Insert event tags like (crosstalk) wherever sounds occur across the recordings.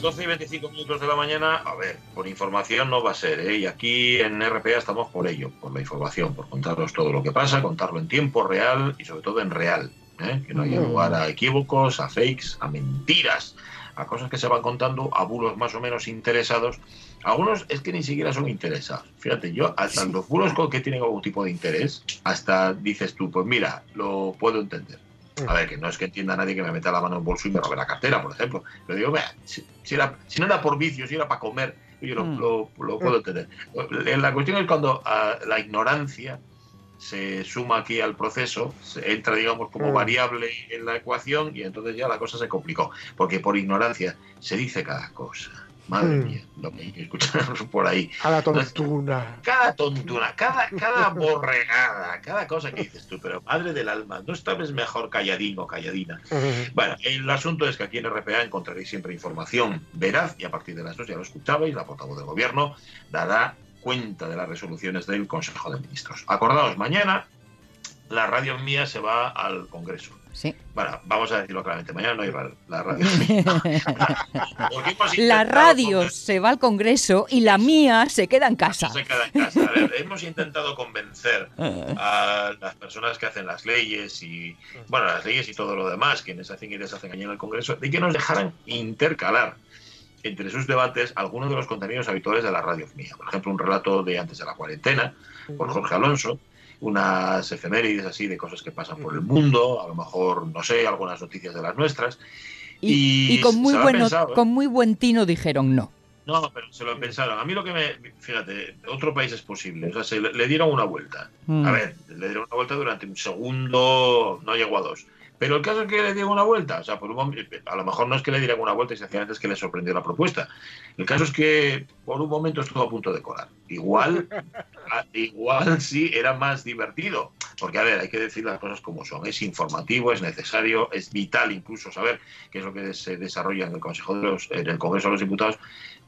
Las 12 y 25 minutos de la mañana, a ver, por información no va a ser, ¿eh? y aquí en RPA estamos por ello, por la información, por contaros todo lo que pasa, contarlo en tiempo real y sobre todo en real, ¿eh? que no haya lugar a equívocos, a fakes, a mentiras, a cosas que se van contando, a bulos más o menos interesados. Algunos es que ni siquiera son interesados. Fíjate, yo hasta los bulos con que tienen algún tipo de interés, hasta dices tú, pues mira, lo puedo entender. A ver, que no es que entienda nadie que me meta la mano en el bolso y me robe la cartera, por ejemplo. Pero digo, vea, si, si era, si no era por vicio, si era para comer, yo lo, Mm. lo- lo puedo entender. La cuestión es cuando ah, la ignorancia se suma aquí al proceso, se entra, digamos, como Mm. variable en la ecuación y entonces ya la cosa se complicó. Porque por ignorancia se dice cada cosa. Madre Mm. mía, lo que escuchar (laughs) por ahí. A la tontuna. Cada tontuna, cada, cada borregada, cada cosa que dices tú, pero madre del alma, no estabas mejor calladín o calladina. Bueno, el asunto es que aquí en RPA encontraréis siempre información veraz y a partir de las dos ya lo escuchabais, la portavoz del gobierno dará cuenta de las resoluciones del Consejo de Ministros. Acordaos, mañana la radio mía se va al Congreso. Sí. Bueno, vamos a decirlo claramente, mañana no hay la radio La (laughs) radio se va al Congreso y la mía se queda en casa. se queda en casa. A ver, hemos intentado convencer (laughs) a las personas que hacen las leyes y, bueno, las leyes y todo lo demás, quienes hacen y deshacen allí en el Congreso, de que nos dejaran intercalar entre sus debates algunos de los contenidos habituales de la radio mía. Por ejemplo, un relato de antes de la cuarentena, por Jorge Alonso, unas efemérides así de cosas que pasan por el mundo, a lo mejor, no sé, algunas noticias de las nuestras. Y, y con, muy pensado, ¿eh? con muy buen tino dijeron no. No, pero se lo pensaron. A mí lo que me. Fíjate, otro país es posible. O sea, se le, le dieron una vuelta. Mm. A ver, le dieron una vuelta durante un segundo, no llegó a dos. Pero el caso es que le dieron una vuelta. O sea, por un mom- a lo mejor no es que le dieran una vuelta y sencillamente es que le sorprendió la propuesta. El caso es que por un momento estuvo a punto de colar. Igual, (laughs) igual sí era más divertido. Porque, a ver, hay que decir las cosas como son. Es informativo, es necesario, es vital incluso saber qué es lo que se desarrolla en el Consejo de los, en el Congreso de los Diputados,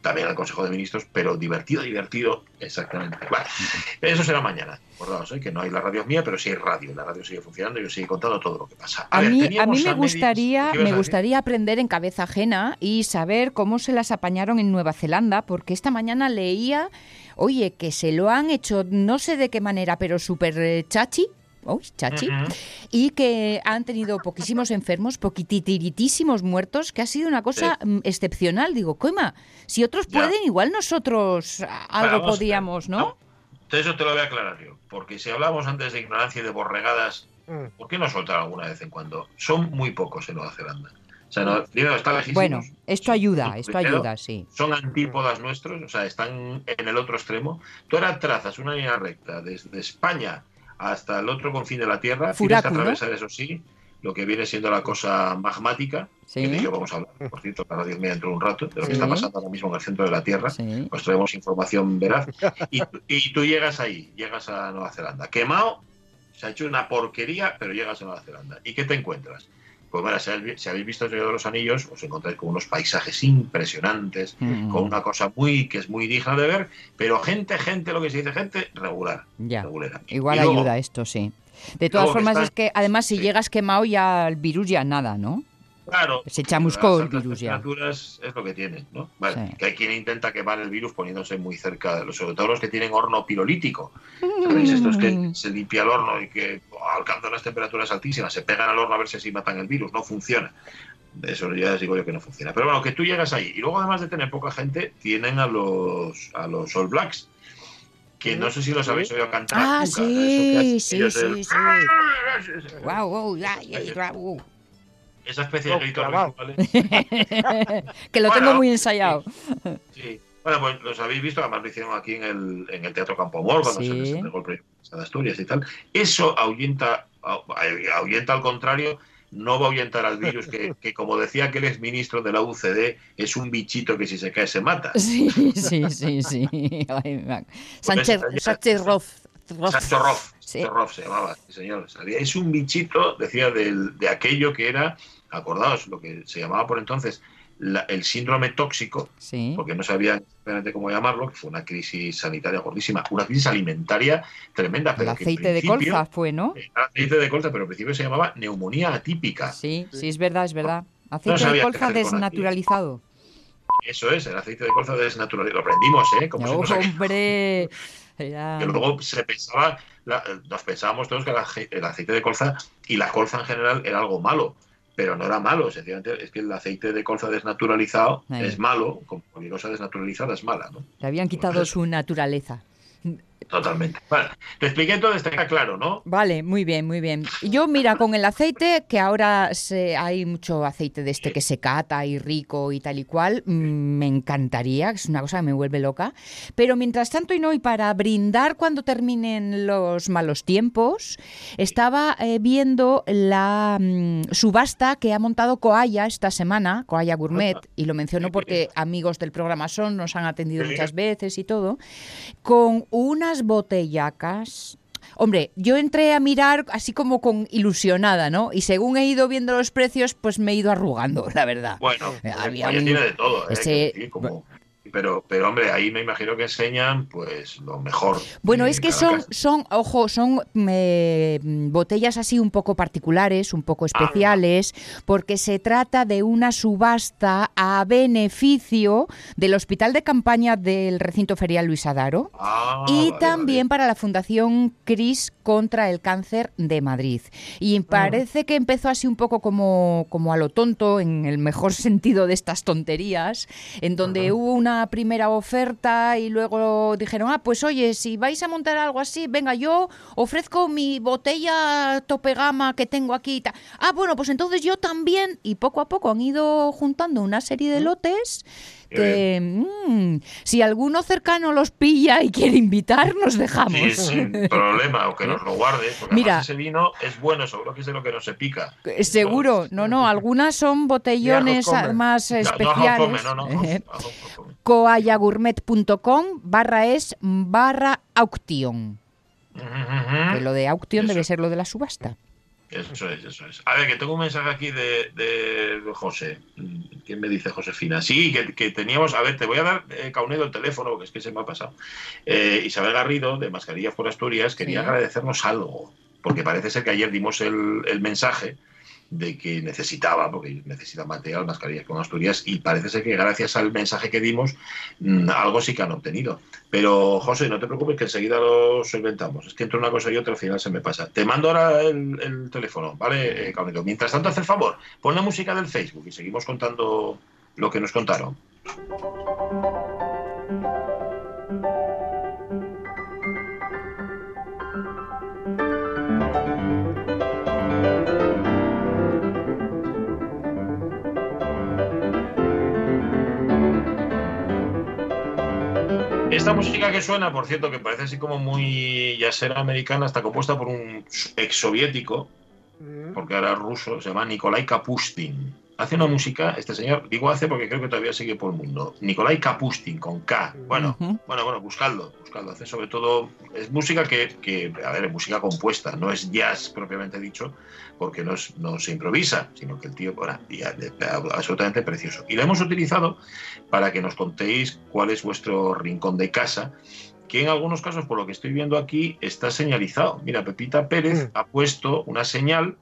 también el Consejo de Ministros, pero divertido, divertido, exactamente. Vale. Eso será mañana. Acordaos, ¿eh? que no hay la radio mía, pero sí hay radio. La radio sigue funcionando y os sigue contando todo lo que pasa. A, ver, mí, a mí me gustaría, ¿qué ibas a me gustaría aprender en cabeza ajena y saber cómo se las apañaron en Nueva Zelanda, porque esta mañana leía, oye, que se lo han hecho, no sé de qué manera, pero súper chachi. Uy, chachi. Y que han tenido poquísimos enfermos, poquitiritísimos muertos, que ha sido una cosa mm, excepcional. Digo, coima, si otros Ya. pueden, igual nosotros algo Vamos podíamos, ¿no? Entonces eso te lo voy a aclarar yo. Porque si hablamos antes de ignorancia y de borregadas, Mm. ¿por qué no soltar alguna vez en cuando? Son muy pocos en Nueva Zelanda. O sea, no, primero, está lejísimos. Bueno, esto ayuda, esto ayuda, sí. Son antípodas nuestros, o sea, están en el otro extremo. Tú ahora trazas una línea recta desde España hasta el otro confín de la Tierra. Tienes que Furáculo. atravesar, eso sí, lo que viene siendo la cosa magmática, Sí. que de ello vamos a hablar, por cierto, para Dios mío, dentro de un rato, de lo Sí. que está pasando ahora mismo en el centro de la Tierra. Sí. Pues traemos información veraz. Y, y tú llegas ahí, llegas a Nueva Zelanda. Quemado, se ha hecho una porquería, pero llegas a Nueva Zelanda. ¿Y qué te encuentras? Pues bueno, si habéis, visto el Señor de los Anillos, os encontráis con unos paisajes impresionantes, Mm. con una cosa muy que es muy digna de ver, pero gente, gente, lo que se dice gente, regular. Ya. regulera. Igual Y luego, ayuda esto, sí. De todas formas, está- es que además si sí. llegas quemado ya el virus ya nada, ¿no? Claro, Se chamuscó las el virus ya. temperaturas es lo que tienen, ¿no? Vale, Sí. Que hay quien intenta quemar el virus poniéndose muy cerca, de los, sobre todo los que tienen horno pirolítico. ¿Sabéis? Estos que se limpia el horno y que oh, alcanzan las temperaturas altísimas, se pegan al horno a ver si así matan el virus. No funciona. Eso ya digo yo que no funciona. Pero bueno, que tú llegas ahí. Y luego, además de tener poca gente, tienen a los, a los All Blacks. Que no sé si los habéis oído cantar. Ah, nunca. sí, Eso sí, sí, el- sí. Wow, wow, ya, ya, ya, wow. Esa especie de Oh, gritos rituales. (laughs) que lo Bueno, tengo muy ensayado. Sí. Bueno, pues los habéis visto, además lo hicieron aquí en el, en el Teatro Campo Amor, cuando Sí. se les entregó el proyecto de Asturias y tal. Eso ahuyenta, ah- ahuyenta al contrario, no va a ahuyentar al virus, que, que como decía aquel exministro de la UCD, es un bichito que si se cae se mata. Sí, sí, sí, sí. Ay, man. Sánchez, Pues Sánchez Roz. Sancho Roff, Sí. Se llamaba, sí, señor. Es un bichito, decía, del- de aquello que era, acordaos, lo que se llamaba por entonces la- el síndrome tóxico, Sí. porque no sabían exactamente cómo llamarlo, que fue una crisis sanitaria gordísima, una crisis alimentaria tremenda. El Pero en aceite de colza fue, ¿no? Era aceite de colza, pero al principio se llamaba neumonía atípica. Sí, sí, es verdad, es verdad. Aceite de colza desnaturalizado. Eso es, el aceite de colza desnaturalizado. Lo aprendimos, ¿eh? Como Oh, nos hombre. Era- que luego se pensaba, la- nos pensábamos todos que el aje- el aceite de colza y la colza en general era algo malo, pero no era malo, sencillamente es que el aceite de colza desnaturalizado Ahí. es malo, como cualquier cosa desnaturalizada es mala, ¿no? Le habían quitado su naturaleza. Totalmente. Vale, te expliqué todo, está claro, ¿no? Vale, muy bien, muy bien. Yo, mira, con el aceite, que ahora se, hay mucho aceite de este que se cata y rico y tal y cual, mm, me encantaría, es una cosa que me vuelve loca. Pero mientras tanto, y no, y para brindar cuando terminen los malos tiempos, estaba eh, viendo la mm, subasta que ha montado Coaya esta semana, Coaya Gourmet, y lo menciono porque amigos del programa son, nos han atendido muchas veces y todo, con unas botellacas. Hombre, yo entré a mirar así como con ilusionada, ¿no? Y según he ido viendo los precios, pues me he ido arrugando, (laughs) la verdad. Bueno, Eh, había un- tiene de todo, ¿eh? ese- decir, como- Pero, pero, hombre, ahí me imagino que enseñan pues lo mejor. Bueno, es que son, son, ojo, son eh, botellas así un poco particulares, un poco especiales, porque se trata de una subasta a beneficio del Hospital de Campaña del Recinto Ferial Luis Adaro. Ah, y vale, también para la Fundación CRIS contra el cáncer de Madrid. Y parece que empezó así un poco como, como a lo tonto, en el mejor (laughs) sentido de estas tonterías, en donde hubo una primera oferta y luego dijeron, ah, pues oye, si vais a montar algo así, venga, yo ofrezco mi botella tope gama que tengo aquí. y tal". Ah, bueno, pues entonces yo también. Y poco a poco han ido juntando una serie de lotes que mm, si alguno cercano los pilla y quiere invitar, nos dejamos. Sí, sin (laughs) problema, o que nos lo guarde. Porque Mira. ese vino es bueno, seguro que es de lo que no se pica. Eh, Seguro, no, no, algunas son (laughs) botellones no, especiales. no, no, no, Eh, coayagourmet.com barra es barra auction. Que lo de auction Eso. debe ser lo de la subasta. Eso es, eso es. A ver, que tengo un mensaje aquí de, de José. ¿Quién me dice Josefina? Sí, que, que teníamos. A ver, te voy a dar, eh, Caunedo, el teléfono, porque es que se me ha pasado. Eh, Isabel Garrido, de Mascarillas por Asturias, quería Sí. agradecernos algo. Porque parece ser que ayer dimos el, el mensaje de que necesitaba, porque necesita material, mascarillas con Asturias, y parece ser que gracias al mensaje que dimos, mm, algo sí que han obtenido. Pero, José, no te preocupes que enseguida lo solventamos. Es que entre una cosa y otra al final se me pasa. Te mando ahora el, el teléfono, ¿vale, eh, Caunedo? Mientras tanto, haz el favor, pon la música del Facebook y seguimos contando lo que nos contaron. Esta música que suena, por cierto, que parece así como muy yacera americana, está compuesta por un ex soviético, Mm. porque ahora es ruso, se llama Nikolai Kapustin. Hace una música, este señor, digo hace porque creo que todavía sigue por el mundo. Nikolai Kapustin, con K. Bueno, bueno, bueno, buscadlo, buscadlo. Hace sobre todo, es música que, que, a ver, es música compuesta, no es jazz propiamente dicho, porque no, es- no se improvisa, sino que el tío, bueno, y, absolutamente precioso. Y lo hemos utilizado para que nos contéis cuál es vuestro rincón de casa, que en algunos casos, por lo que estoy viendo aquí, está señalizado. Mira, Pepita Pérez Mm. ha puesto una señal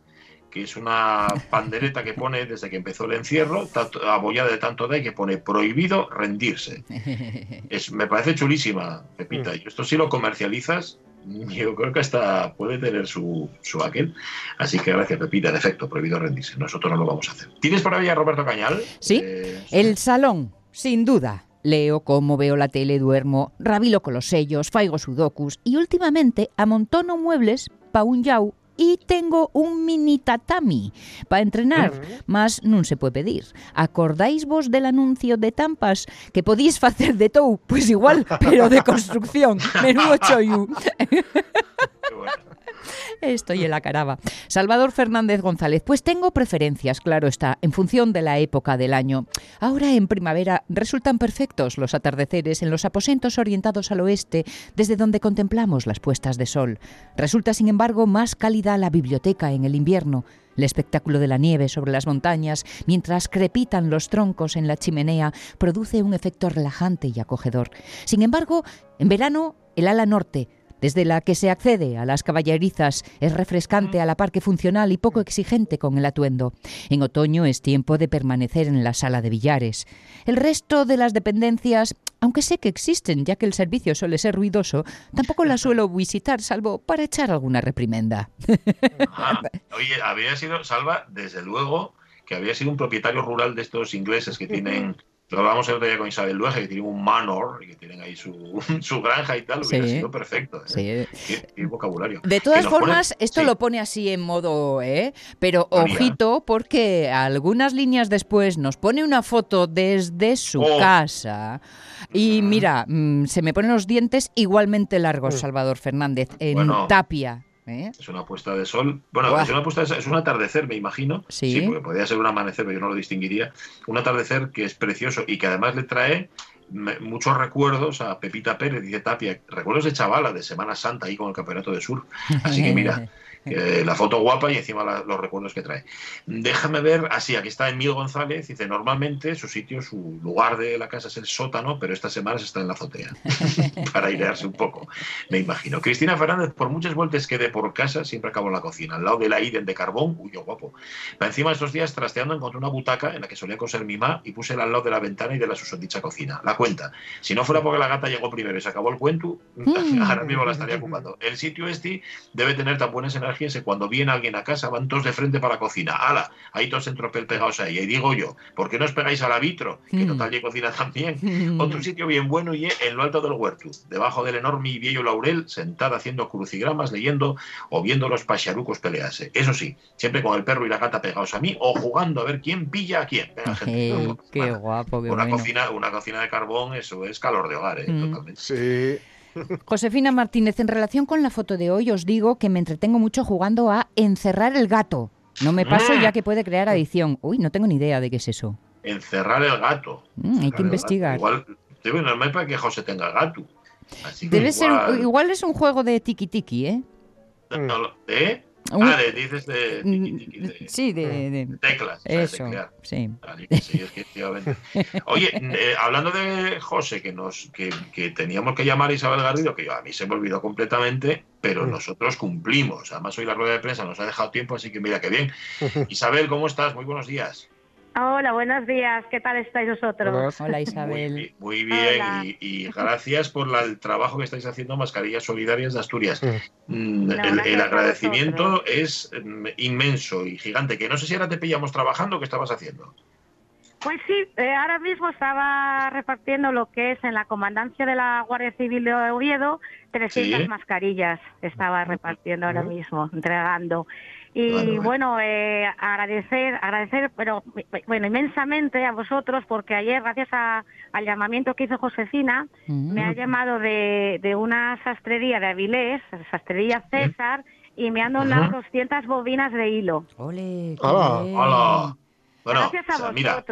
que es una pandereta que pone desde que empezó el encierro, tanto- abollada de tanto de que pone prohibido rendirse. (laughs) Es, me parece chulísima, Pepita. Y esto si lo comercializas, (laughs) yo creo que hasta puede tener su, su aquel. Así que gracias, Pepita. En efecto, prohibido rendirse. Nosotros no lo vamos a hacer. ¿Tienes por ahí a Roberto Cañal? Sí, Eh, el salón, sin duda. Leo como veo la tele, duermo, rabilo con los sellos, faigo sudokus y últimamente amontono muebles pa un yau y tengo un mini tatami para entrenar, mas non se pode pedir. Acordáis vos del anuncio de tampas que podíais facer de tou? Pois pues igual, pero de construcción. Menudo choyu. (laughs) Estoy en la caraba. Salvador Fernández González, pues tengo preferencias, claro está, en función de la época del año. Ahora en primavera resultan perfectos los atardeceres en los aposentos orientados al oeste, desde donde contemplamos las puestas de sol. Resulta, sin embargo, más cálida la biblioteca en el invierno. El espectáculo de la nieve sobre las montañas, mientras crepitan los troncos en la chimenea, produce un efecto relajante y acogedor. Sin embargo, en verano, el ala norte, desde la que se accede a las caballerizas es refrescante a la par que funcional y poco exigente con el atuendo. En otoño es tiempo de permanecer en la sala de billares. El resto de las dependencias, aunque sé que existen ya que el servicio suele ser ruidoso, tampoco las suelo visitar salvo para echar alguna reprimenda. Ah, oye, habría sido, Salva, desde luego, que había sido un propietario rural de estos ingleses que tienen. Lo hablábamos el otro día con Isabel Luege, que tienen un manor y que tienen ahí su, (laughs) su granja y tal. Hubiera Sí. sido perfecto. ¿eh? Sí. Qué, qué vocabulario. De todas ponen- formas, esto sí. lo pone así en modo, ¿eh? Pero María. ojito, porque algunas líneas después nos pone una foto desde su Oh. casa. Y Mm. mira, mm, se me ponen los dientes igualmente largos, Mm. Salvador Fernández, en Bueno. Tapia. ¿Eh? Es una puesta de sol. Bueno, es una puesta de sol- es un atardecer, me imagino. Sí. porque podría ser un amanecer, pero yo no lo distinguiría. Un atardecer que es precioso y que además le trae muchos recuerdos a Pepita Pérez, dice Tapia, recuerdos de chavala, de Semana Santa ahí con el campeonato de surf. Así que mira, (laughs) (laughs) eh, la foto guapa y encima la- los recuerdos que trae. Déjame ver, así, aquí está Emilio González, dice, normalmente su sitio, su lugar de la casa es el sótano, pero estas semanas está en la azotea, (laughs) para airearse un poco, me imagino. Cristina Fernández, por muchas vueltas que dé por casa, siempre acabo en la cocina, al lado de la Iden de carbón, uy, guapo. Pa' encima estos días, trasteando, encontré una butaca en la que solía coser mi ma y puse al lado de la ventana y de la susodicha cocina. La cuenta. Si no fuera porque la gata llegó primero y se acabó el cuento, (laughs) ahora mismo la estaría ocupando. El sitio este debe tener tan buenas energías que cuando viene alguien a casa van todos de frente para la cocina. ¡Hala! Ahí todos en tropel pegados ahí. Y digo yo, ¿por qué no os pegáis al vitro? Que Mm. total y cocina también. Otro sitio bien bueno y en lo alto del huerto, debajo del enorme y viejo laurel, sentada haciendo crucigramas, leyendo o viendo los pacharucos pelearse. Eso sí, siempre con el perro y la gata pegados a mí o jugando a ver quién pilla a quién. Venga, gente, qué guapo, qué una bueno. cocina, una cocina de carbón, eso es calor de hogar, ¿eh? Mm. totalmente. Sí. Josefina Martínez, en relación con la foto de hoy, os digo que me entretengo mucho jugando a encerrar el gato. No me paso ya que puede crear adicción. Uy, no tengo ni idea de qué es eso. Encerrar el gato. Mm, hay que investigar. Igual, es para que José tenga gato. Así que Debe ser, igual- igual es un juego de tiki tiki, ¿eh? ¿Eh? Un- Ah, de- dices de, tiqui, tiqui, de- Sí, de, de- de teclas. eso, sí. Vale, efectivamente. Oye, eh, hablando de José, que nos que, que teníamos que llamar a Isabel Garrido, que yo, a mí se me olvidó completamente, pero de cumplimos. Además, hoy la rueda de prensa nos ha dejado tiempo, así que mira, qué bien. (laughs) Isabel, ¿cómo estás? Muy buenos días. Hola, buenos días. ¿Qué tal estáis vosotros? Hola Isabel. muy bien Hola. y, y gracias por la- el trabajo que estáis haciendo Mascarillas Solidarias de Asturias. Mm, No, el, agradecimiento es mm, inmenso y gigante, que no sé si ahora te pillamos trabajando o qué estabas haciendo. Pues sí, eh, ahora mismo estaba repartiendo lo que es en la comandancia de la Guardia Civil de Oviedo 300 Sí. mascarillas. Estaba repartiendo ahora mismo, entregando. Y Vale, bueno, eh, agradecer, agradecer, pero bueno, inmensamente a vosotros porque ayer, gracias a- al llamamiento que hizo Josefina, Mm. me ha llamado de, de una sastrería de Avilés, sastrería César, y me han donado Ujú. 200 bobinas de hilo. Ole, qué Hola. bien. Hola. Bueno, gracias a o sea, mira,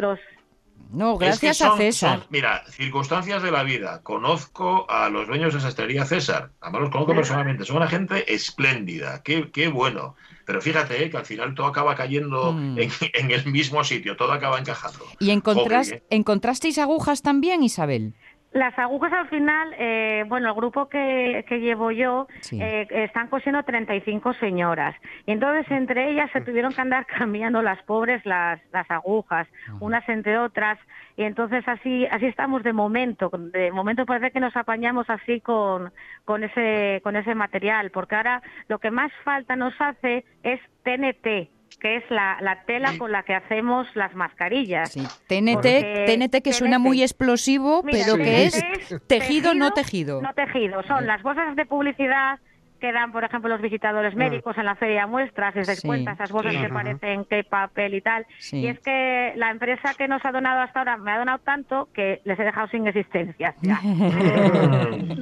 No, es que gracias son- a César. son, mira, circunstancias de la vida. Conozco a los dueños de sastrería César. Además los conozco personalmente. Son una gente espléndida. Qué, qué bueno. Pero fíjate eh, que al final todo acaba cayendo Mm. en, (laughs) en el mismo sitio. Todo acaba encajando. ¿Y Joder, ¿eh? encontrasteis agujas también, Isabel? Las agujas al final, eh, bueno, el grupo que, que llevo yo Sí. eh, están cosiendo 35 señoras. Y entonces entre ellas se tuvieron que andar (laughs) cambiando las pobres las, las agujas, unas entre otras. Y entonces así así estamos de momento. De momento parece que nos apañamos así con, con, ese, con ese material. Porque ahora lo que más falta nos hace es TNT que es la, la tela con la que hacemos las mascarillas. Sí. TNT, TNT que suena muy explosivo, Mira, pero que es TNT tejido, no tejido. No tejido. Son las bolsas de publicidad que dan, por ejemplo, los visitadores médicos en la feria muestras, dais Sí. cuenta, esas bolsas Sí. que parecen que papel y tal. Sí. Y es que la empresa que nos ha donado hasta ahora me ha donado tanto que les he dejado sin existencia. (laughs) ya.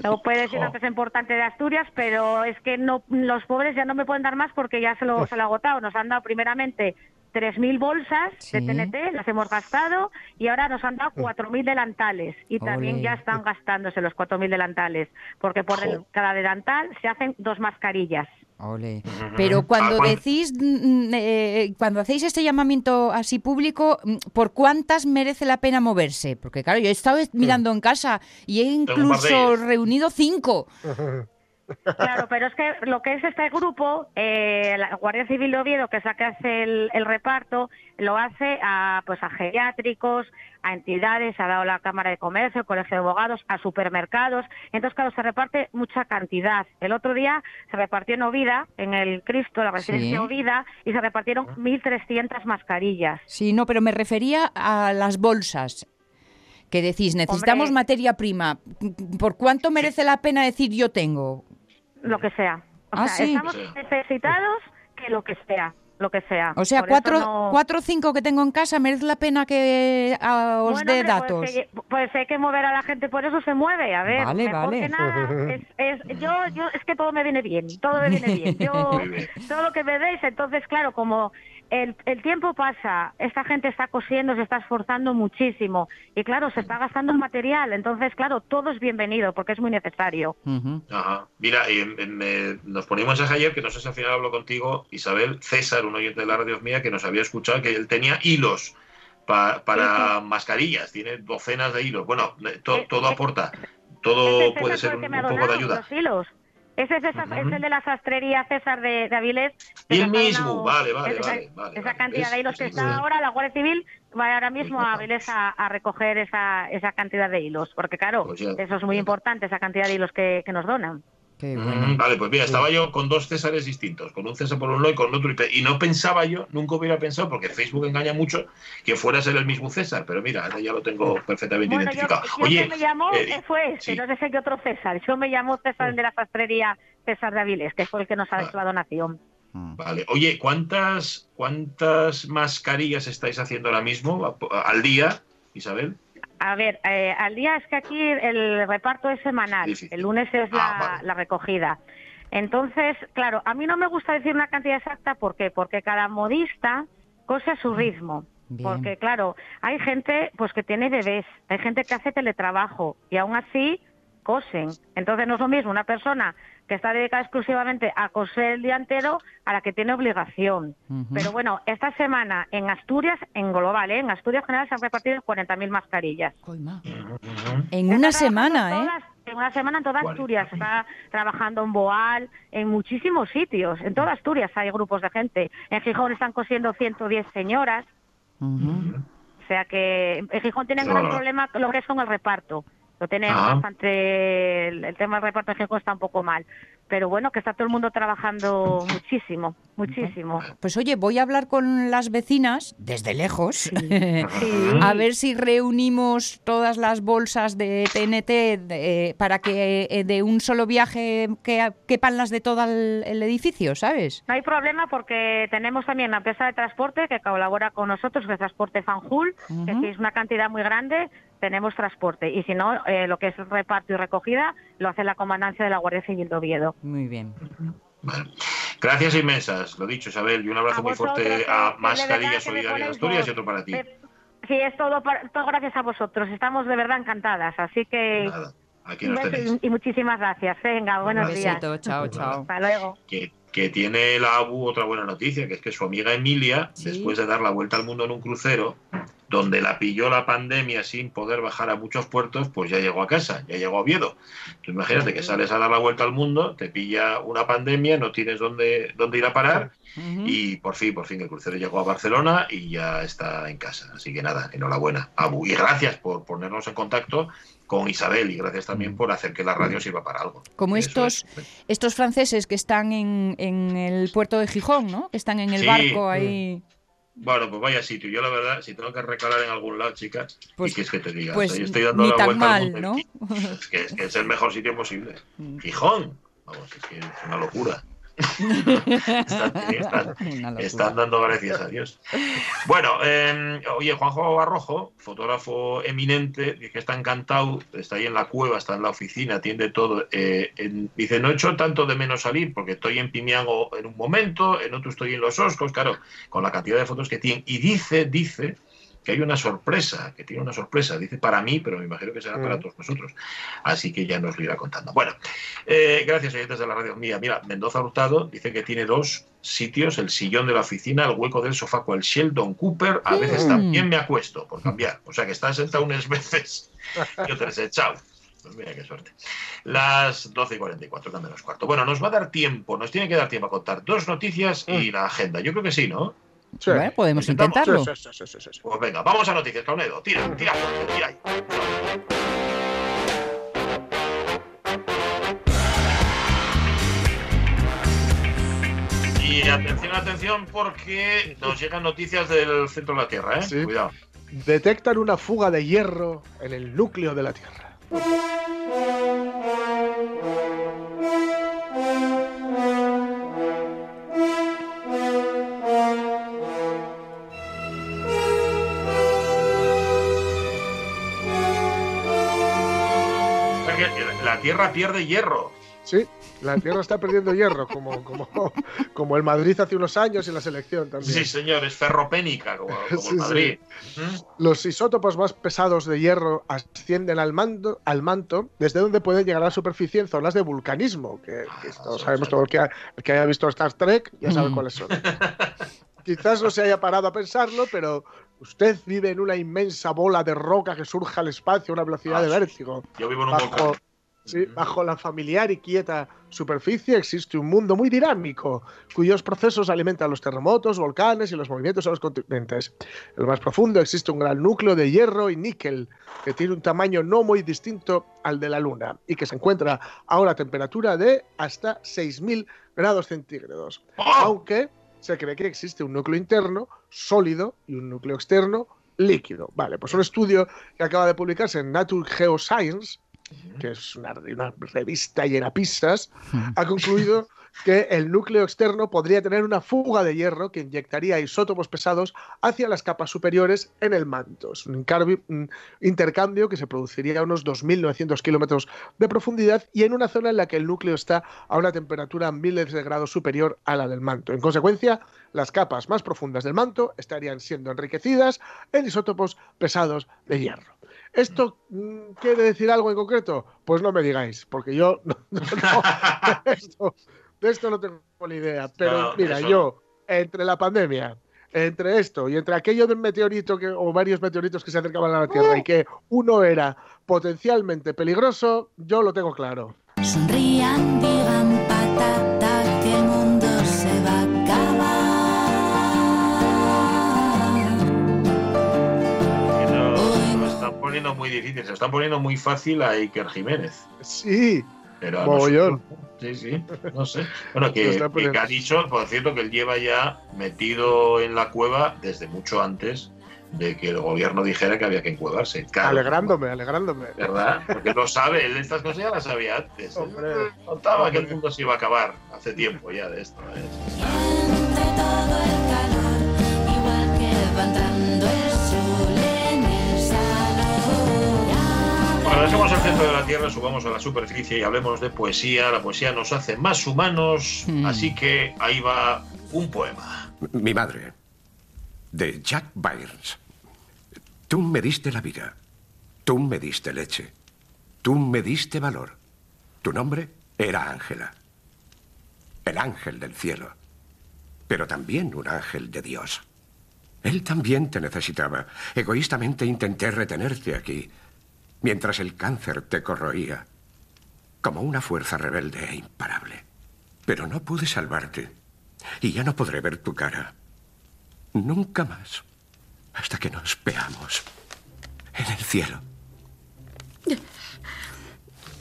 no puede decir una empresa importante de Asturias, pero es que no los pobres ya no me pueden dar más porque ya se lo, se lo ha agotado. Nos han dado primeramente 3.000 bolsas Sí. de TNT, las hemos gastado, y ahora nos han dado 4.000 delantales. Y también ya están gastándose los 4.000 delantales, porque por el- cada delantal se hacen dos mascarillas. Pero cuando Ah, ¿cuán- decís, mm, eh, cuando hacéis este llamamiento así público, mm, ¿por cuántas merece la pena moverse? Porque claro, yo he estado mirando en casa y he incluso reunido cinco. (laughs) Claro, pero es que lo que es este grupo, eh, la Guardia Civil de Oviedo, que es la que hace el, el reparto, lo hace a pues a geriátricos, a entidades, ha dado la Cámara de Comercio, el Colegio de Abogados, a supermercados. Entonces, claro, se reparte mucha cantidad. El otro día se repartió en Ovida, en el Cristo, la residencia Sí. de Ovida, y se repartieron 1.300 mascarillas. Sí, no, pero me refería a las bolsas. Que decís, necesitamos Hombre. materia prima. ¿Por cuánto merece la pena decir yo tengo? Lo que sea. O Ah, sea, sí. estamos necesitados que lo que sea, lo que sea. O sea, Por cuatro, no- cuatro o cinco que tengo en casa, merece la pena que os Bueno, dé hombre, datos. Pues, que- pues hay que mover a la gente, por eso se mueve. A ver, Vale, mejor vale. que nada, es, es- yo, yo, es que todo me viene bien, todo me viene bien. (laughs) Yo, todo lo que me deis, entonces, claro, como el, el tiempo pasa, esta gente está cosiendo, se está esforzando muchísimo y, claro, se está gastando el material. Entonces, claro, todo es bienvenido porque es muy necesario. Ajá. Mira, eh, eh, me- nos ponía un mensaje ayer, que no sé si al final hablo contigo, Isabel César, un oyente de la radio mía, que nos había escuchado que él tenía hilos pa- para mascarillas, tiene docenas de hilos. Bueno, eh, to- Eh, todo eh, aporta, todo puede ser un, poco de ayuda. Los hilos. Ese César Ujú. es el de la sastrería César de, de Avilés. el mismo, vale, vale, esa, vale, vale, esa cantidad de hilos que está ahora, la Guardia Civil va ahora mismo a. Avilés a, a recoger esa, esa cantidad de hilos, porque claro, Pues ya. eso es muy importante, esa cantidad de hilos que, que nos donan. Qué Mm, bueno. Vale, pues mira, estaba yo con dos Césares distintos, con un César por un lado y con otro. y no pensaba yo, nunca hubiera pensado, porque Facebook engaña mucho, que fuera a ser el mismo César. Pero mira, ahora ya lo tengo perfectamente Bueno, yo, identificado. yo Oye, que me llamó eh, eh, fue este, sí. no sé si qué otro César. Yo me llamó César el de la sastrería César de Avilés, que fue el que nos ha Ah. hecho la donación. Vale. Oye, ¿cuántas, ¿cuántas mascarillas estáis haciendo ahora mismo al día, Isabel? A ver, eh, al día es que aquí el reparto es semanal. El lunes es la, Ah, vale. la recogida. Entonces, claro, a mí no me gusta decir una cantidad exacta. ¿Por qué? Porque cada modista cose a su ritmo. Bien. Porque, claro, hay gente pues que tiene bebés, hay gente que hace teletrabajo y aún así cosen. Entonces no es lo mismo una persona que está dedicada exclusivamente a coser el día entero a la que tiene obligación. Pero bueno, esta semana en Asturias, en global, ¿eh? en Asturias general se han repartido 40.000 mascarillas. En una semana, ¿eh? todas- En una semana en toda. Asturias. Está trabajando en Boal, en muchísimos sitios. En toda Asturias hay grupos de gente. En Gijón están cosiendo 110 señoras. O sea que en Gijón tienen Qué gran bárbaro. problema con lo que es con el reparto. Lo tienen Ah. bastante. El, el tema del reparto Gijón está un poco mal. Pero bueno, que está todo el mundo trabajando muchísimo, muchísimo. Pues oye, voy a hablar con las vecinas desde lejos. Sí. (laughs) A ver si reunimos todas las bolsas de TNT de- para que eh, de un solo viaje que, quepan las de todo el, el edificio, ¿sabes? No hay problema porque tenemos también la empresa de transporte que colabora con nosotros, que es Transporte Fanjul, que es una cantidad muy grande, tenemos transporte. Y si no, eh, lo que es reparto y recogida lo hace la comandancia de la Guardia Civil de Oviedo. Muy bien. Vale. Gracias inmensas, lo dicho, Isabel, y un abrazo A muy fuerte a de que me Solidarias ponéis Asturias y otro para ti. Eh, Sí, es todo, para- todo gracias a vosotros. Estamos de verdad encantadas. Así que Nada, aquí nos tenéis. y, muchísimas gracias. Venga, buenos Un días. Besito, chao, chao. Hasta luego. Que, que tiene la ABU otra buena noticia, que es que su amiga Emilia, Sí. después de dar la vuelta al mundo en un crucero, donde la pilló la pandemia sin poder bajar a muchos puertos, pues ya llegó a casa, ya llegó a Oviedo. Tú imagínate que sales a dar la vuelta al mundo, te pilla una pandemia, no tienes dónde, dónde ir a parar y por fin, por fin el crucero llegó a Barcelona y ya está en casa. Así que nada, enhorabuena. Abu, y gracias por ponernos en contacto con Isabel y gracias también por hacer que la radio sirva para algo. Como Eso estos, es. estos franceses que están en, en el puerto de Gijón, ¿no? Que están en el Sí. barco ahí. Bueno, pues vaya sitio. Yo la verdad, si tengo que recalar en algún lado, chicas, Pues- ¿y qué es que te diga? pues O sea, yo estoy dando ni la tan vuelta al mundo que, es que es el mejor sitio posible. Gijón. Vamos, es que es una locura. (laughs) (laughs) están, dando gracias a Dios. Bueno, eh, oye, Juanjo Barrojo, fotógrafo eminente, dice que está encantado, está ahí en la cueva, está en la oficina, atiende todo. eh, en- dice, no he hecho tanto de menos salir porque estoy en Pimiango en un momento, en otro estoy en Los Oscos, claro, con la cantidad de fotos que tiene. Y dice, dice que hay una sorpresa, que tiene una sorpresa, dice para mí, pero me imagino que será para Mm. todos nosotros. Así que ya nos lo irá contando. Bueno, eh, gracias oyentes de la radio mía. Mira, Mendoza Hurtado dice que tiene dos sitios, el sillón de la oficina, el hueco del sofá con el Sheldon Cooper. A veces Mm. también me acuesto por cambiar. O sea que estás sentado unas veces y otras he chao. Pues mira qué suerte. Las 12 y 44, que menos cuarto. Bueno, nos va a dar tiempo, nos tiene que dar tiempo a contar dos noticias y la agenda. Yo creo que sí, ¿no? Sí. Bueno, podemos intentarlo. Sí, sí, sí, sí, sí, sí. Pues venga, vamos a noticias, Caunedo. Tira, tira, tira ahí. Y atención, atención, porque nos llegan noticias del centro de la Tierra, ¿eh? Sí. Cuidado. Detectan una fuga de hierro en el núcleo de la Tierra. La Tierra pierde hierro. Sí, la Tierra está perdiendo hierro, como, como, como el Madrid hace unos años y la selección también. Sí, señor, es ferropénica, como, como (laughs) Sí, el Madrid. sí. ¿Mm? Los isótopos más pesados de hierro ascienden al, mando- al manto, desde donde pueden llegar a la superficie en zonas de vulcanismo, que, que esto Ah, sabemos sí. todo el que, ha- el que haya visto Star Trek ya sabe Mm. cuáles son. (laughs) Quizás no se haya parado a pensarlo, pero usted vive en una inmensa bola de roca que surge al espacio a una velocidad Ah, de sí. vértigo. Yo vivo en un Bajo, volcán. Sí, bajo la familiar y quieta superficie existe un mundo muy dinámico, cuyos procesos alimentan los terremotos, volcanes y los movimientos en los continentes. En lo más profundo existe un gran núcleo de hierro y níquel, que tiene un tamaño no muy distinto al de la Luna y que se encuentra a una temperatura de hasta 6.000 grados centígrados. ¡Oh! Aunque se cree que existe un núcleo interno sólido y un núcleo externo líquido. Vale, pues un estudio que acaba de publicarse en Nature Geoscience que es una, una revista llena de pistas, ha concluido que el núcleo externo podría tener una fuga de hierro que inyectaría isótopos pesados hacia las capas superiores en el manto. Es un intercambio que se produciría a unos 2.900 kilómetros de profundidad y en una zona en la que el núcleo está a una temperatura miles de grados superior a la del manto. En consecuencia, las capas más profundas del manto estarían siendo enriquecidas en isótopos pesados de hierro. ¿Esto mm, quiere decir algo en concreto? Pues no me digáis, porque yo (laughs) no, no- no, de, esto, de esto no tengo ni idea. Pero No, mira, eso- yo, entre la pandemia, entre esto y entre aquello del meteorito que, o varios meteoritos que se acercaban a la Tierra y que uno era potencialmente peligroso, yo lo tengo claro. Sonrían, digan poniendo muy difícil, se lo están poniendo muy fácil a Iker Jiménez. Sí, Pero a Mogollón. Sí, sí, no sé. Bueno, (laughs) que, está que ha dicho, por cierto, que él lleva ya metido en la cueva desde mucho antes de que el gobierno dijera que había que encuevarse. Claro, alegrándome, alegrándome. ¿Verdad? Porque lo sabe, él estas cosas ya las sabía antes. Él Hombre. contaba que el mundo se iba a acabar hace tiempo ya de esto. ¿eh? Bueno, dejemos el centro de la Tierra, subamos a la superficie y hablemos de poesía. La poesía nos hace más humanos, Hmm. así que ahí va un poema. Mi madre, de Jack Byrnes. Tú me diste la vida. Tú me diste leche. Tú me diste valor. Tu nombre era Ángela. El ángel del cielo. Pero también un ángel de Dios. Él también te necesitaba. Egoístamente intenté retenerte aquí, mientras el cáncer te corroía, como una fuerza rebelde e imparable. Pero no pude salvarte, y ya no podré ver tu cara. Nunca más, hasta que nos veamos en el cielo.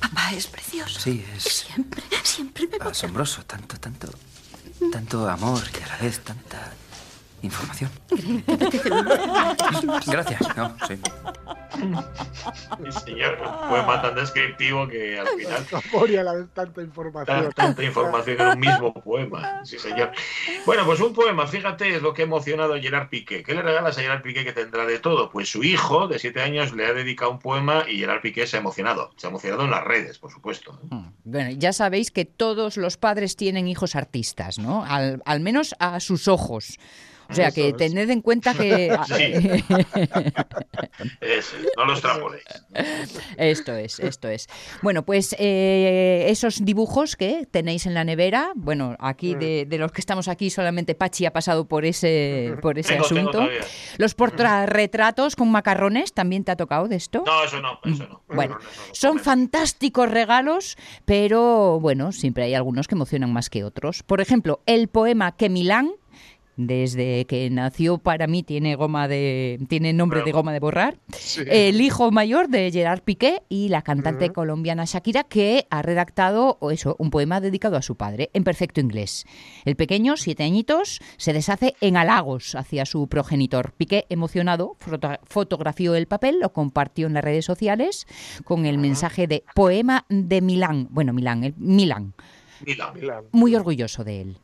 Papá es precioso. Sí, es Siempre, siempre me asombroso. Tanto, tanto, tanto amor y a la vez tanta información. Gracias. No, sí. (laughs) Sí, señor, un poema tan descriptivo que al final la vez tanta información. Tan- tanta información en un mismo poema. Sí, señor. Bueno, pues un poema, fíjate, es lo que ha emocionado a Gerard Piqué. ¿Qué le regalas a Gerard Piqué que tendrá de todo? Pues su hijo de siete años le ha dedicado un poema y Gerard Piqué se ha emocionado. Se ha emocionado en las redes, por supuesto. Bueno, ya sabéis que todos los padres tienen hijos artistas, ¿no? Al, al menos a sus ojos. O sea, que es. tened en cuenta que... (laughs) Sí. (laughs) No lo extrapoléis. Esto es, esto es. Bueno, pues eh, esos dibujos que tenéis en la nevera, bueno, aquí de, de los que estamos aquí solamente Pachi ha pasado por ese, por ese Tengo, asunto. Los portarretratos con macarrones, ¿también te ha tocado de esto? No, eso no, eso no. Bueno, son fantásticos regalos, pero bueno, siempre hay algunos que emocionan más que otros. Por ejemplo, el poema que Milán, desde que nació para mí tiene goma de tiene nombre de goma de borrar. El hijo mayor de Gerard Piqué y la cantante colombiana Shakira que ha redactado eso, un poema dedicado a su padre en perfecto inglés. El pequeño, siete añitos, se deshace en halagos hacia su progenitor. Piqué, emocionado, foto- fotografió el papel, lo compartió en las redes sociales con el mensaje de poema de Milán. Bueno, Milán, el Milán. Milán. Muy orgulloso de él.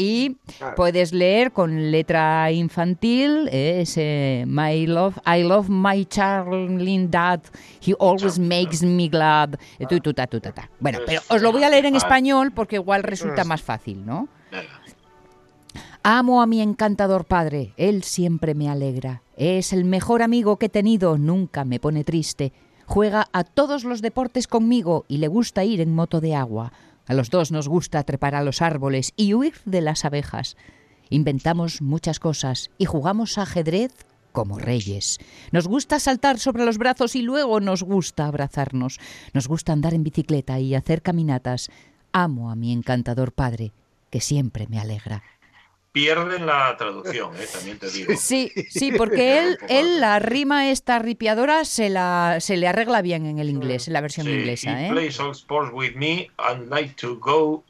Y Claro. puedes leer con letra infantil eh, ese My love, I love my darling dad. He always makes me glad. eh, tu, tu, ta, tu, ta, ta. Bueno, pero os lo voy a leer en español porque igual resulta más fácil, ¿no? Amo a mi encantador padre, él siempre me alegra. Es el mejor amigo que he tenido, nunca me pone triste. Juega a todos los deportes conmigo y le gusta ir en moto de agua. A los dos nos gusta trepar a los árboles y huir de las abejas. Inventamos muchas cosas y jugamos ajedrez como reyes. Nos gusta saltar sobre los brazos y luego nos gusta abrazarnos. Nos gusta andar en bicicleta y hacer caminatas. Amo a mi encantador padre, que siempre me alegra. Pierden la traducción, eh, también te digo. Sí, sí, (laughs) porque él, él la rima esta ripiadora se la se le arregla bien en el inglés, en la versión Sí, inglesa, ¿eh? plays all sports with me and like to go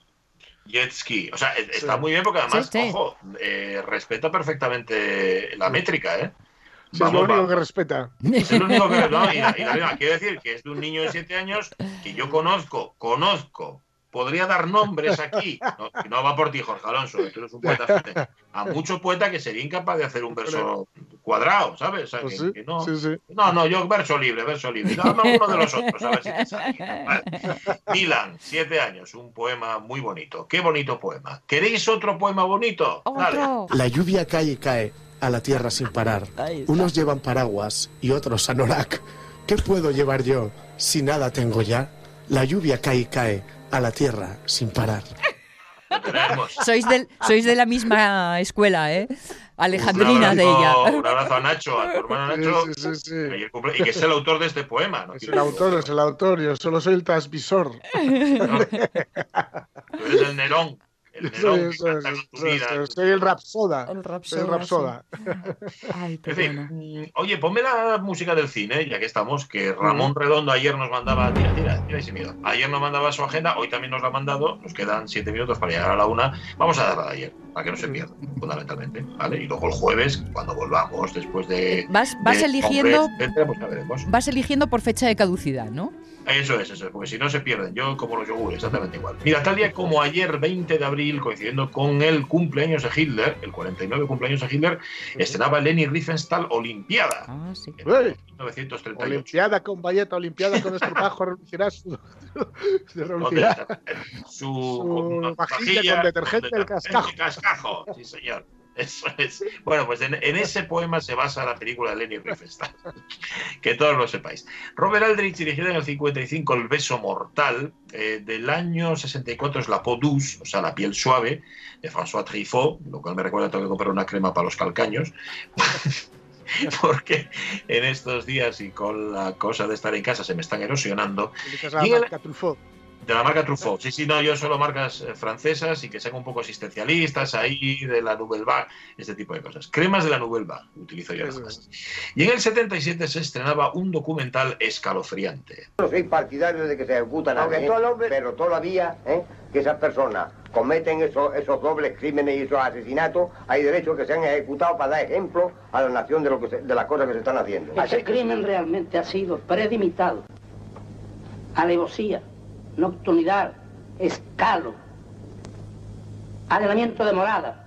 jet ski. O sea, e- está muy bien porque además, Sí, sí. ojo, eh, respeta perfectamente la métrica, ¿eh? Sí, es lo único que respeta. Es lo único que no, y la- y la. (laughs) Quiero decir que es de un niño de siete años que yo conozco, conozco, podría dar nombres aquí. No, no va por ti, Jorge Alonso, tú eres un poeta fíjate, A mucho poeta que sería incapaz de hacer un verso cuadrado, ¿sabes? O sea, Pues que- sí, que no, sí, sí. no, no, yo verso libre, verso libre. Dame uno de los otros, a ver si te sale. Vale. Milan, siete años, un poema muy bonito. Qué bonito poema. ¿Queréis otro poema bonito? Dale. La lluvia cae y cae a la tierra sin parar. Unos llevan paraguas y otros anorak. ¿Qué puedo llevar yo si nada tengo ya? La lluvia cae y cae a la tierra sin parar. Sois del, sois de la misma escuela, ¿eh? Alejandrina Un de ella. Un abrazo a Nacho, a tu hermano Nacho, sí, sí, sí. y que es el autor de este poema. ¿no? Es el autor, es el autor, yo solo soy el transmisor. Tú eres el Nerón. El. Soy el rapsoda. El Soy el rapsoda, rapsoda. (laughs) Ay, mm, oye, ponme la música del cine, ya que estamos, que Ramón Redondo ayer nos mandaba, tira, tira, tira ese miedo. Ayer nos mandaba su agenda, hoy también nos la ha mandado, nos quedan siete minutos para llegar a la una. Vamos a darla de ayer, para que no se pierda, fundamentalmente, ¿vale? Y luego el jueves, cuando volvamos, después de... Vas, vas de eligiendo, etcétera, pues ya veremos. vas eligiendo por fecha de caducidad, ¿no? Eso es, eso es, porque si no se pierden. Yo como los yogures, exactamente igual. Mira, tal día como ayer, 20 de abril, coincidiendo con el cumpleaños de Hitler, el 49 cumpleaños de Hitler, estrenaba Leni Riefenstahl Olimpiada. Ah, sí. En Uy. 1938. Olimpiada con valleta, Olimpiada con estropajo, reducirá su, Su, su con vajilla con detergente del cascajo. El cascajo, sí señor. Eso es. Bueno, pues en, en ese poema se basa la película de Lenny Riefenstahl. (laughs) que todos lo sepáis. Robert Aldrich dirigió en el 55 El beso mortal. eh, del año 64 es La peau douce, o sea, la piel suave, de François Truffaut, lo cual me recuerda tengo que comprar una crema para los calcaños. (laughs) Porque en estos días y con la cosa de estar en casa se me están erosionando. La Y. De la marca Truffaut. Sí, sí, no, yo solo marcas eh, francesas y que sean un poco existencialistas ahí, de la Nouvelle Vague, este tipo de cosas. Cremas de la Nouvelle Vague, utilizo yo más. Y en el 77 se estrenaba un documental escalofriante. No soy partidario de que se ejecutan a alguien, pero todavía ¿eh? que esas personas cometen esos, esos dobles crímenes y esos asesinatos, hay derecho a que sean ejecutados para dar ejemplo a la nación de, lo que se- de las cosas que se están haciendo. Ese crimen realmente ha sido predimitado. Alevosía, nocturnidad, escalo, allanamiento de morada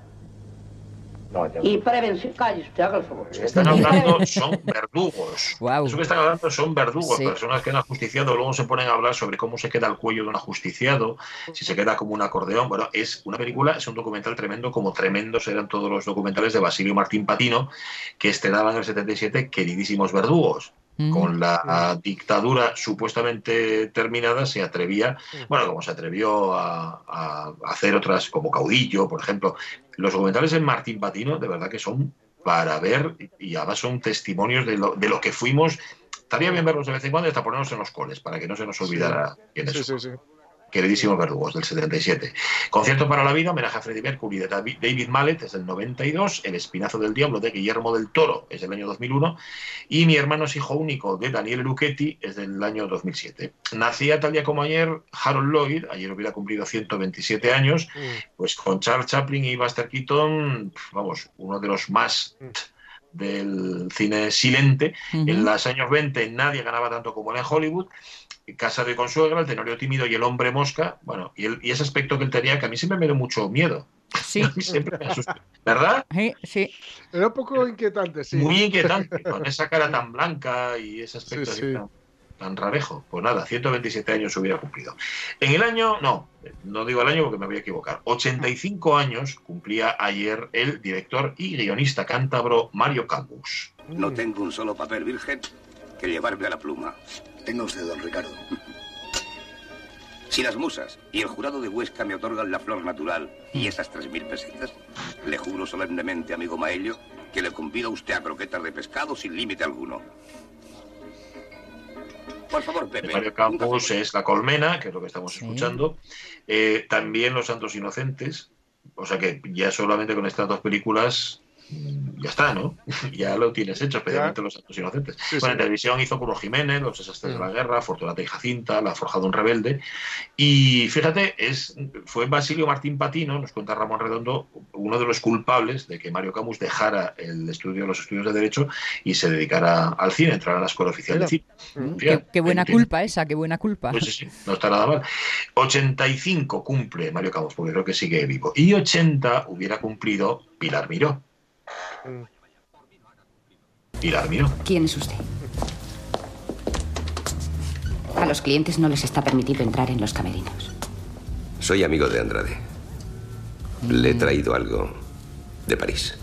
y prevención. Calle usted, haga el favor. Están hablando, (laughs) son verdugos. Guau. Eso que están hablando son verdugos, Sí. personas que han ajusticiado, luego se ponen a hablar sobre cómo se queda el cuello de un ajusticiado, si se queda como un acordeón. Bueno, es una película, es un documental tremendo, como tremendos eran todos los documentales de Basilio Martín Patino, que estrenaban en el 77 Queridísimos Verdugos. Con la dictadura supuestamente terminada, se atrevía, bueno, como se atrevió a, a hacer otras, como Caudillo, por ejemplo. Los documentales en Martín Patino, de verdad que son para ver, y además son testimonios de lo, de lo que fuimos. Estaría bien verlos de vez en cuando y hasta ponernos en los coles, para que no se nos olvidara Sí, son. sí, sí. Queridísimos verdugos del 77. Concierto para la vida, homenaje a Freddie Mercury de David Mallet es del 92. El Espinazo del Diablo de Guillermo del Toro es del año 2001. Y Mi hermano es hijo único de Daniel Luchetti es del año 2007. Nacía tal día como ayer Harold Lloyd, ayer hubiera cumplido 127 años, pues con Charles Chaplin y Buster Keaton, vamos, uno de los más del cine silente. En los años 20 nadie ganaba tanto como él en Hollywood. Casado y con suegra, el tenorio tímido y el hombre mosca. Bueno, y, el- y ese aspecto que él tenía que a mí siempre me dio mucho miedo. Sí. (laughs) A mí siempre me asustó. ¿Verdad? Sí, sí. Era un poco inquietante, sí. Muy inquietante, (laughs) con esa cara tan blanca y ese aspecto sí. Tan, tan rarejo. Pues nada, 127 años hubiera cumplido. En el año, no, no digo el año porque me voy a equivocar, 85 años cumplía ayer el director y guionista cántabro Mario Camus. No tengo un solo papel virgen que llevarme a la pluma. Tenga usted, don Ricardo. Si las musas y el jurado de Huesca me otorgan la flor natural y esas tres mil pesetas, le juro solemnemente, amigo Maello, que le convido a usted a croquetas de pescado sin límite alguno. Por favor, Pepe. Mario Campos es La Colmena, que es lo que estamos escuchando. Eh, también Los Santos Inocentes. O sea que ya solamente con estas dos películas ya está, ¿no? ya lo tienes hecho, especialmente Los Santos Inocentes. Sí, bueno, en televisión hizo Curro Jiménez, Los Desastres Mm. de la Guerra, Fortunata y Jacinta, La Forja de un Rebelde. Y fíjate, es, fue Basilio Martín Patino, nos cuenta Ramón Redondo, uno de los culpables de que Mario Camus dejara el estudio, los estudios de Derecho y se dedicara al cine, entrara a la Escuela Oficial de Cine. Qué, Fíjate, qué buena tiene- culpa esa, qué buena culpa. pues sí, sí, no está nada mal. 85 cumple Mario Camus, porque creo que sigue vivo. Y 80 hubiera cumplido Pilar Miró. Pilar Miró. ¿Quién es usted? A los clientes no les está permitido entrar en los camerinos. Soy amigo de Andrade. Le he traído algo de París.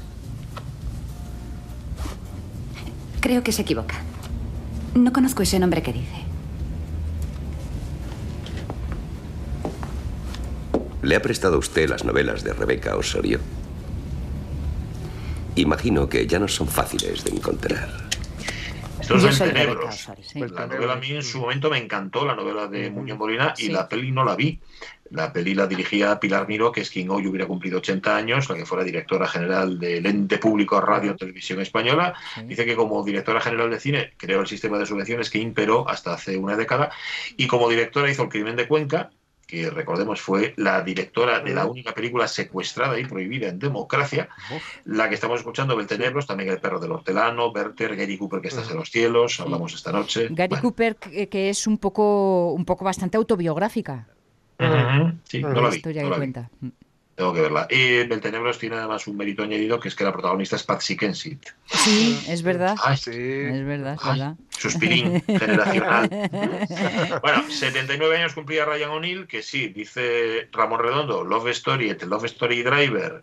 Creo que se equivoca. No conozco ese nombre que dice. ¿Le ha prestado usted las novelas de Rebeca Osorio? Imagino que ya no son fáciles de encontrar. Esto es Yo soy Tenebros. Rebeca Osorio. La novela a mí en su momento me encantó, la novela de Muñoz Molina, y Sí. la peli no la vi. La peli la dirigía Pilar Miró, que es quien hoy hubiera cumplido 80 años, la que fuera directora general del ente público Radio Televisión Española. Dice que como directora general de cine creó el sistema de subvenciones que imperó hasta hace una década, y como directora hizo El crimen de Cuenca, que recordemos fue la directora de la única película secuestrada y prohibida en democracia, la que estamos escuchando, Beltenebros, también El perro del hortelano, Werther, Gary Cooper, que estás en los cielos, hablamos esta noche. Gary Cooper, que, es un poco, un poco bastante autobiográfica. Ujú, Sí, no la vi, historia no la vi. Tengo que verla. Y Beltenebros tiene además un mérito añadido, que es que la protagonista es Patsy Kensit. Sí, es verdad. Ay, Es verdad, es Ay. verdad. suspirín generacional. (laughs) Bueno, 79 años cumplía Ryan O'Neill, que sí, dice Ramón Redondo, Love Story, Love Story Driver,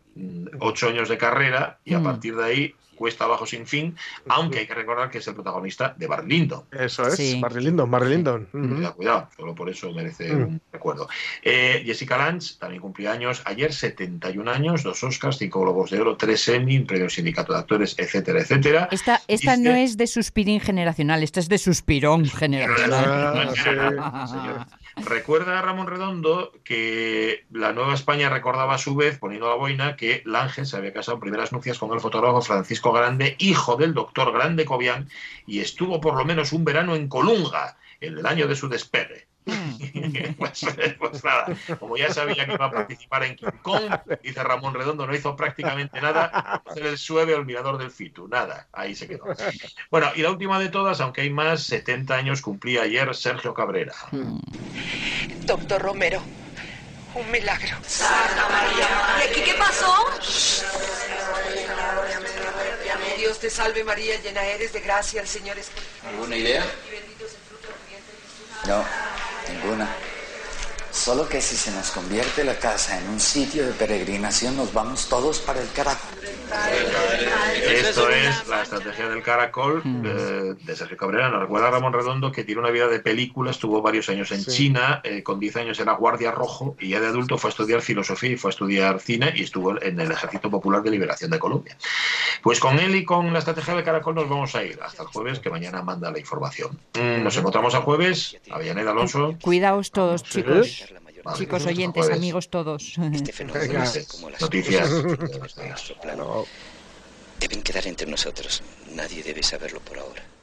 8 años de carrera, y a Mm. partir de ahí cuesta abajo sin fin, aunque hay que recordar que es el protagonista de Barry Lyndon. Eso es, Sí. Barry Lyndon, Barry Lyndon. Cuidado, cuidado, solo por eso merece un recuerdo. Eh, Jessica Lange también cumplía años ayer, 71 años, dos Oscars, cinco Globos de Oro, tres Emmy, premio sindicato de actores, etcétera, etcétera. Esta, esta Dice- no es de suspirín generacional, esta es de suspirón generacional. Ah, (laughs) señor. Recuerda Ramón Redondo que la Nueva España recordaba a su vez, poniendo la boina, que Lange se había casado en primeras nupcias con el fotógrafo Francisco Grande, hijo del doctor Grande Cobian, y estuvo por lo menos un verano en Colunga, en el año de su despegue. (laughs) (laughs) pues, pues nada, como ya sabía que iba a participar en King Kong, dice Ramón Redondo, no hizo prácticamente nada, hacer el sueve o el mirador del Fitu, nada, ahí se quedó. Bueno, y la última de todas, aunque hay más, 70 años cumplía ayer Sergio Cabrera. Doctor Romero, un milagro. Santa María. ¿Y aquí qué pasó? Dios te salve María, llena eres de gracia, el Señor es ¿Alguna idea? No, 宁波呢 Solo que si se nos convierte la casa en un sitio de peregrinación, nos vamos todos para el carajo. Esto es la estrategia del caracol eh, de Sergio Cabrera. Nos recuerda a Ramón Redondo que tiene una vida de película, estuvo varios años en Sí. China, eh, con 10 años era guardia rojo y ya de adulto fue a estudiar filosofía y fue a estudiar cine y estuvo en el Ejército Popular de Liberación de Colombia. Pues con él y con la estrategia del caracol nos vamos a ir hasta el jueves, que mañana manda la información. Mm, Nos encontramos a jueves. Avellaneda Alonso. Cuidaos todos, chicos. Vale, Chicos hasta oyentes, jueves. amigos todos. Venga, noticias. Deben quedar entre nosotros. Nadie debe saberlo por ahora.